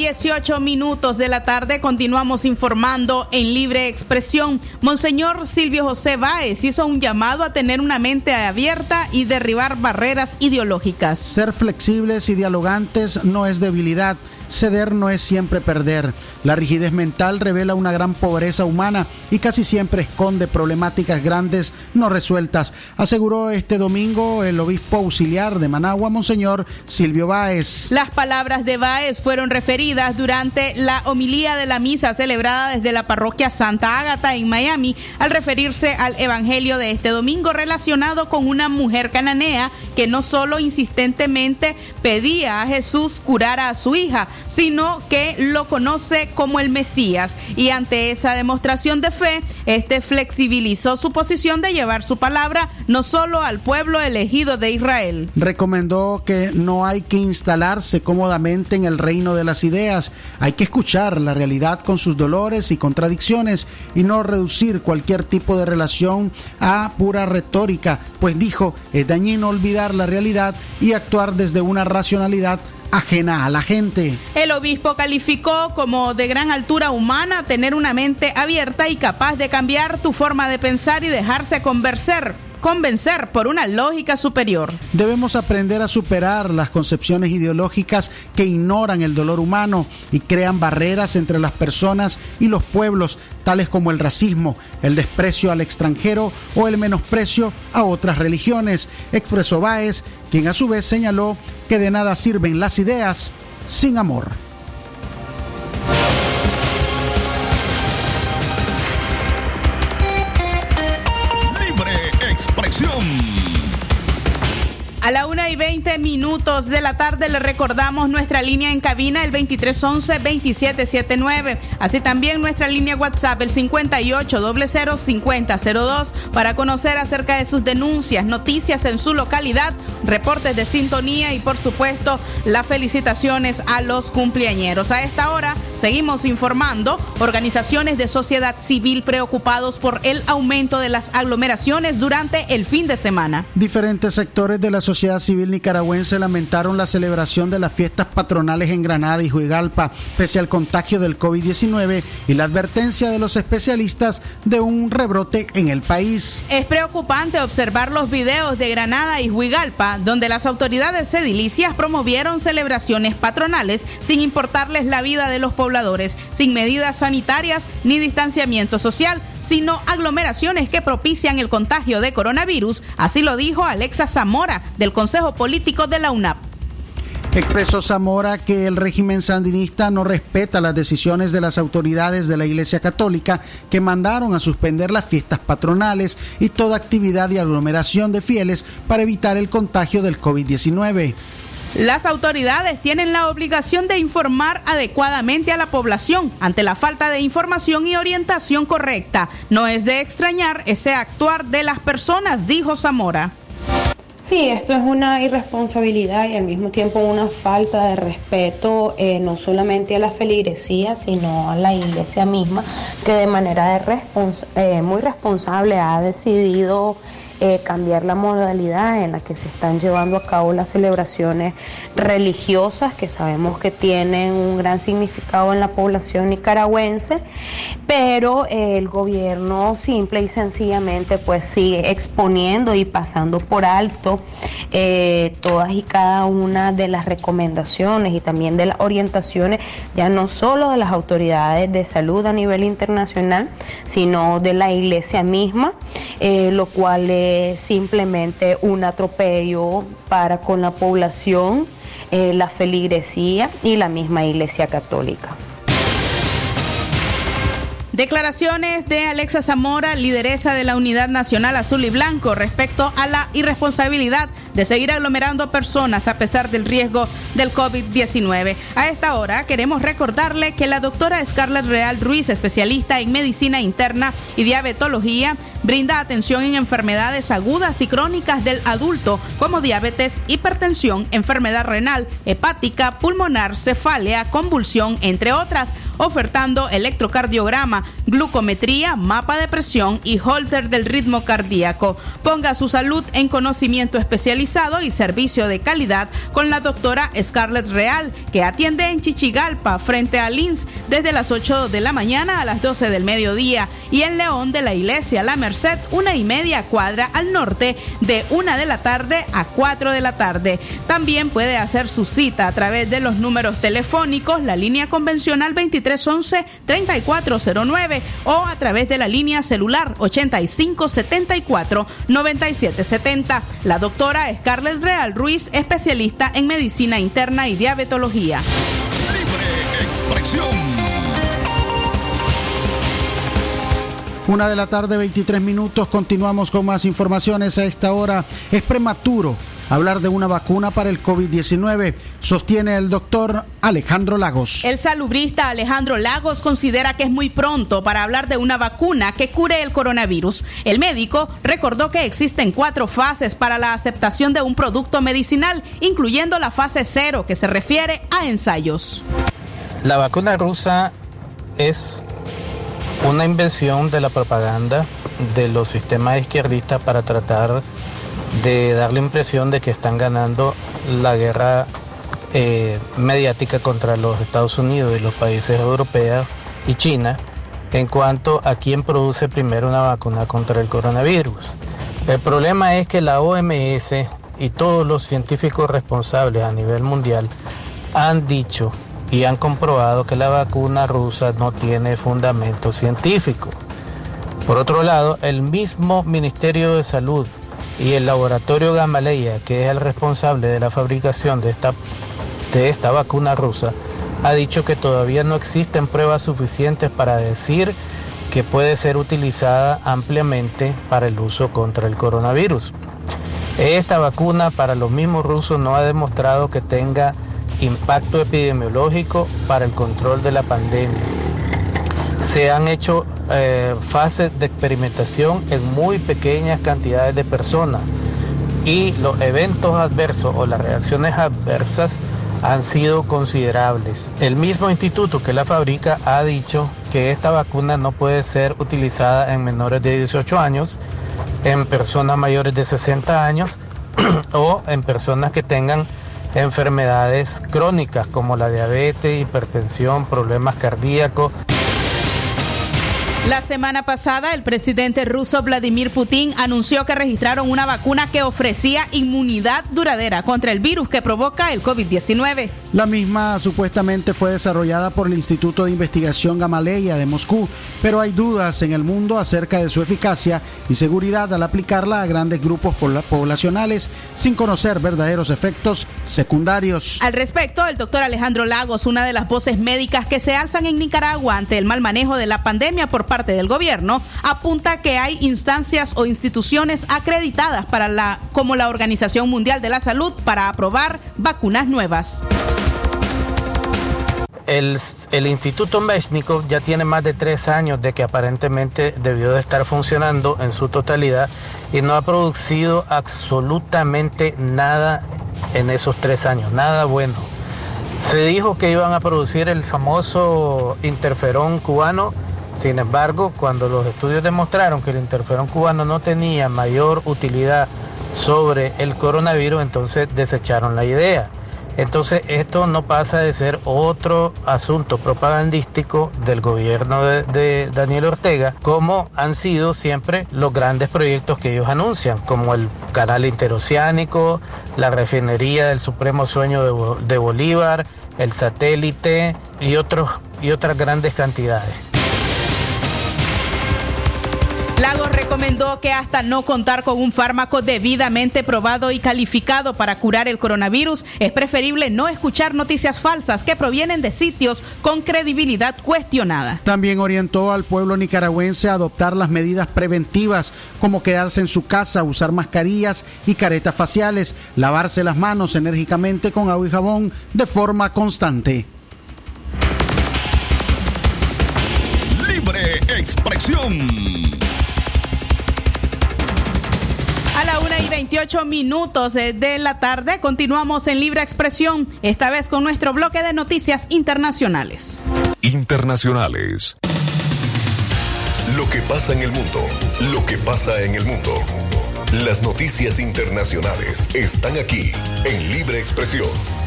18 minutos de la tarde continuamos informando en libre expresión. Monseñor Silvio José Báez hizo un llamado a tener una mente abierta y derribar barreras ideológicas. Ser flexibles y dialogantes no es debilidad. Ceder no es siempre perder. La rigidez mental revela una gran pobreza humana y casi siempre esconde problemáticas grandes no resueltas, aseguró este domingo el obispo auxiliar de Managua, Monseñor Silvio Báez. Las palabras de Báez fueron referidas durante la homilía de la misa celebrada desde la parroquia Santa Ágata en Miami, al referirse al evangelio de este domingo relacionado con una mujer cananea que no solo insistentemente pedía a Jesús curar a su hija, sino que lo conoce como el Mesías. Y ante esa demostración de fe, este flexibilizó su posición de llevar su palabra no solo al pueblo elegido de Israel. Recomendó que no hay que instalarse cómodamente en el reino de las ideas, hay que escuchar la realidad con sus dolores y contradicciones y no reducir cualquier tipo de relación a pura retórica, pues dijo, es dañino olvidar la realidad y actuar desde una racionalidad ajena a la gente. El obispo calificó como de gran altura humana tener una mente abierta y capaz de cambiar tu forma de pensar y dejarse convencer convencer por una lógica superior. Debemos aprender a superar las concepciones ideológicas que ignoran el dolor humano y crean barreras entre las personas y los pueblos, tales como el racismo, el desprecio al extranjero o el menosprecio a otras religiones, expresó Báez, quien a su vez señaló que de nada sirven las ideas sin amor. A la una y 20 minutos de la tarde le recordamos nuestra línea en cabina el 2311-2779. Así también nuestra línea WhatsApp el 58005002 para conocer acerca de sus denuncias, noticias en su localidad, reportes de sintonía y por supuesto las felicitaciones a los cumpleañeros. A esta hora Seguimos informando, organizaciones de sociedad civil preocupados por el aumento de las aglomeraciones durante el fin de semana. Diferentes sectores de la sociedad civil nicaragüense lamentaron la celebración de las fiestas patronales en Granada y Juigalpa, pese al contagio del COVID-19 y la advertencia de los especialistas de un rebrote en el país. Es preocupante observar los videos de Granada y Huigalpa, donde las autoridades edilicias promovieron celebraciones patronales sin importarles la vida de los pobladores, sin medidas sanitarias ni distanciamiento social, sino aglomeraciones que propician el contagio de coronavirus, así lo dijo Alexa Zamora del Consejo Político de la UNAP. Expresó Zamora que el régimen sandinista no respeta las decisiones de las autoridades de la Iglesia Católica que mandaron a suspender las fiestas patronales y toda actividad y aglomeración de fieles para evitar el contagio del COVID-19. Las autoridades tienen la obligación de informar adecuadamente a la población ante la falta de información y orientación correcta. No es de extrañar ese actuar de las personas, dijo Zamora. Sí, esto es una irresponsabilidad y al mismo tiempo una falta de respeto eh, no solamente a la feligresía, sino a la iglesia misma, que de manera eh, muy responsable ha decidido eh, cambiar la modalidad en la que se están llevando a cabo las celebraciones religiosas que sabemos que tienen un gran significado en la población nicaragüense, pero eh, el gobierno simple y sencillamente pues sigue exponiendo y pasando por alto eh, todas y cada una de las recomendaciones y también de las orientaciones, ya no solo de las autoridades de salud a nivel internacional, sino de la iglesia misma, lo cual es simplemente un atropello para con la población, eh, la feligresía y la misma Iglesia Católica. Declaraciones de Alexa Zamora, lideresa de la Unidad Nacional Azul y Blanco, respecto a la irresponsabilidad de seguir aglomerando personas a pesar del riesgo del COVID-19. A esta hora queremos recordarle que la doctora Scarlett Real Ruiz, especialista en medicina interna y diabetología, brinda atención en enfermedades agudas y crónicas del adulto como diabetes, hipertensión, enfermedad renal, hepática, pulmonar, cefalea, convulsión, entre otras, ofertando electrocardiograma, glucometría, mapa de presión y holter del ritmo cardíaco. Ponga su salud en conocimiento especializado y servicio de calidad con la doctora Scarlett Real, que atiende en Chichigalpa frente a Lins desde las 8 de la mañana a las 12 del mediodía y en León de la Iglesia La Merced, una y media cuadra al norte de una de la tarde a 4 de la tarde. También puede hacer su cita a través de los números telefónicos, la línea convencional 2311-3409 o a través de la línea celular 8574-9770. La doctora Scarlett Real Ruiz, especialista en medicina interna y diabetología. Libre expresión. Una de la tarde, 23 minutos. Continuamos con más informaciones a esta hora. Es prematuro hablar de una vacuna para el COVID-19, sostiene el doctor Alejandro Lagos. El salubrista Alejandro Lagos considera que es muy pronto para hablar de una vacuna que cure el coronavirus. El médico recordó que existen cuatro fases para la aceptación de un producto medicinal, incluyendo la fase cero, que se refiere a ensayos. La vacuna rusa es una invención de la propaganda de los sistemas izquierdistas para tratar de dar la impresión de que están ganando la guerra eh, mediática contra los Estados Unidos y los países europeos y China en cuanto a quién produce primero una vacuna contra el coronavirus. El problema es que la OMS y todos los científicos responsables a nivel mundial han dicho y han comprobado que la vacuna rusa no tiene fundamento científico. Por otro lado, el mismo Ministerio de Salud y el laboratorio Gamaleya, que es el responsable de la fabricación de esta, de esta vacuna rusa, ha dicho que todavía no existen pruebas suficientes para decir que puede ser utilizada ampliamente para el uso contra el coronavirus. Esta vacuna para los mismos rusos no ha demostrado que tenga impacto epidemiológico para el control de la pandemia. Se han hecho eh, fases de experimentación en muy pequeñas cantidades de personas, y los eventos adversos o las reacciones adversas han sido considerables. El mismo instituto que la fabrica ha dicho que esta vacuna no puede ser utilizada en menores de 18 años, en personas mayores de 60 años o en personas que tengan enfermedades crónicas como la diabetes, hipertensión, problemas cardíacos. La semana pasada, el presidente ruso Vladimir Putin anunció que registraron una vacuna que ofrecía inmunidad duradera contra el virus que provoca el COVID-19. La misma supuestamente fue desarrollada por el Instituto de Investigación Gamaleya de Moscú, pero hay dudas en el mundo acerca de su eficacia y seguridad al aplicarla a grandes grupos poblacionales sin conocer verdaderos efectos secundarios. Al respecto, el doctor Alejandro Lagos, una de las voces médicas que se alzan en Nicaragua ante el mal manejo de la pandemia por parte del gobierno, apunta que hay instancias o instituciones acreditadas para la, como la Organización Mundial de la Salud para aprobar vacunas nuevas. El, el, Instituto Meshnikov ya tiene más de tres años de que aparentemente debió de estar funcionando en su totalidad y no ha producido absolutamente nada en esos tres años, nada bueno. Se dijo que iban a producir el famoso interferón cubano, sin embargo, cuando los estudios demostraron que el interferón cubano no tenía mayor utilidad sobre el coronavirus, entonces desecharon la idea. Entonces esto no pasa de ser otro asunto propagandístico del gobierno de, Daniel Ortega, como han sido siempre los grandes proyectos que ellos anuncian, como el canal interoceánico, la refinería del Supremo Sueño de, Bolívar, el satélite y otras grandes cantidades. Lagos recomendó que hasta no contar con un fármaco debidamente probado y calificado para curar el coronavirus, es preferible no escuchar noticias falsas que provienen de sitios con credibilidad cuestionada. También orientó al pueblo nicaragüense a adoptar las medidas preventivas como quedarse en su casa, usar mascarillas y caretas faciales, lavarse las manos enérgicamente con agua y jabón de forma constante. Libre expresión. 28 minutos de la tarde continuamos en Libre Expresión, esta vez con nuestro bloque de noticias internacionales. Internacionales. Lo que pasa en el mundo, lo que pasa en el mundo. Las noticias internacionales están aquí en Libre Expresión.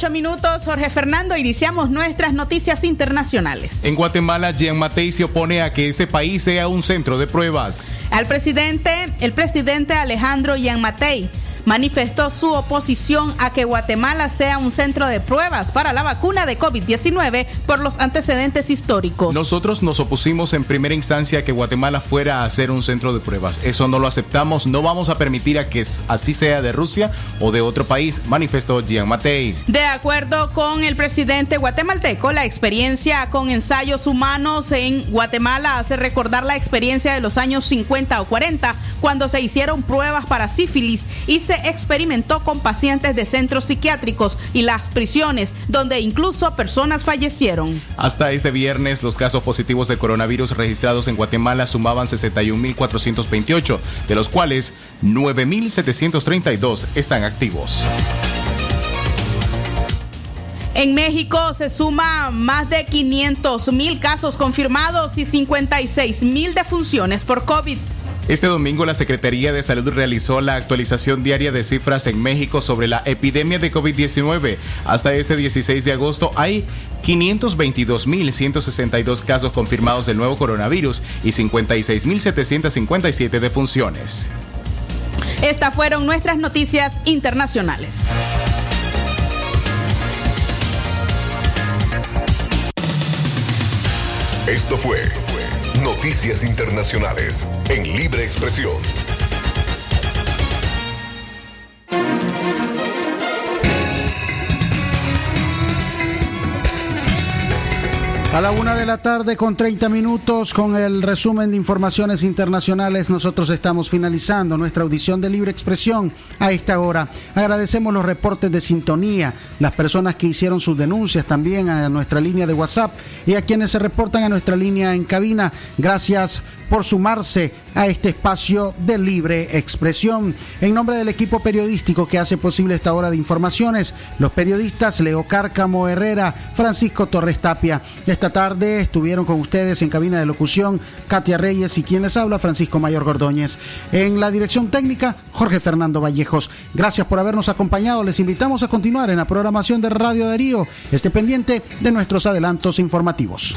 Una y 28 minutos, Jorge Fernando, iniciamos nuestras noticias internacionales. En Guatemala, Jean Matei se opone a que ese país sea un centro de pruebas. Al presidente, el presidente Alejandro Jean Matei manifestó su oposición a que Guatemala sea un centro de pruebas para la vacuna de COVID-19 por los antecedentes históricos. Nosotros nos opusimos en primera instancia a que Guatemala fuera a ser un centro de pruebas. Eso no lo aceptamos. No vamos a permitir a que así sea de Rusia o de otro país, manifestó Jean Matei. De acuerdo con el presidente guatemalteco, la experiencia con ensayos humanos en Guatemala hace recordar la experiencia de los años 50 o 40, cuando se hicieron pruebas para sífilis y se experimentó con pacientes de centros psiquiátricos y las prisiones, donde incluso personas fallecieron. Hasta este viernes, los casos positivos de coronavirus registrados en Guatemala sumaban 61.428, de los cuales 9.732 están activos. En México se suma más de 500 mil casos confirmados y 56 mil defunciones por COVID. Este domingo la Secretaría de Salud realizó la actualización diaria de cifras en México sobre la epidemia de COVID-19. Hasta este 16 de agosto hay 522.162 casos confirmados del nuevo coronavirus y 56.757 defunciones. Estas fueron nuestras noticias internacionales. Esto fue Noticias Internacionales en Libre Expresión. A la una de la tarde con 30 minutos con el resumen de informaciones internacionales nosotros estamos finalizando nuestra audición de libre expresión a esta hora. Agradecemos los reportes de sintonía, las personas que hicieron sus denuncias también a nuestra línea de WhatsApp y a quienes se reportan a nuestra línea en cabina. Gracias por sumarse a este espacio de libre expresión. En nombre del equipo periodístico que hace posible esta hora de informaciones, los periodistas Leo Cárcamo Herrera, Francisco Torres Tapia. Esta tarde estuvieron con ustedes en cabina de locución Katia Reyes y quien les habla Francisco Mayor Gordóñez. En la dirección técnica, Jorge Fernando Vallejos. Gracias por habernos acompañado. Les invitamos a continuar en la programación de Radio Darío. Esté pendiente de nuestros adelantos informativos